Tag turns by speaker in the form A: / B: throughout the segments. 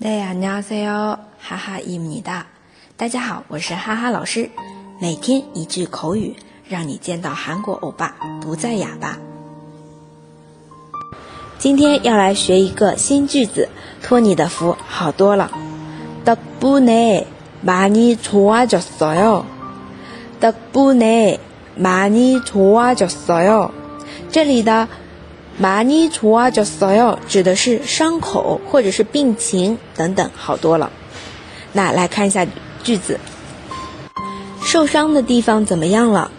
A: 大家好，哈哈伊米哒。大家好，我是哈哈老师。每天一句口语，让你见到韩国欧巴不再哑巴。今天要来学一个新句子，托你的福，好多了。덕분에많이좋아졌어 요。 덕분에많이좋아졌어 요。 这里的。 많이좋아졌어요指的是伤口或者是病情等等，好多了。那来看一下句子，受伤的地方怎么样了？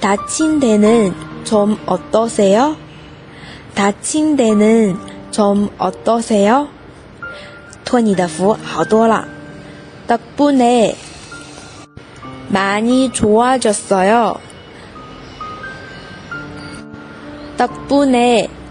A: 다친데는좀어떠세 요？ 다친데는좀어떠세 요？ 托你的福，好多了。덕분에많이좋아졌어 요。 덕분에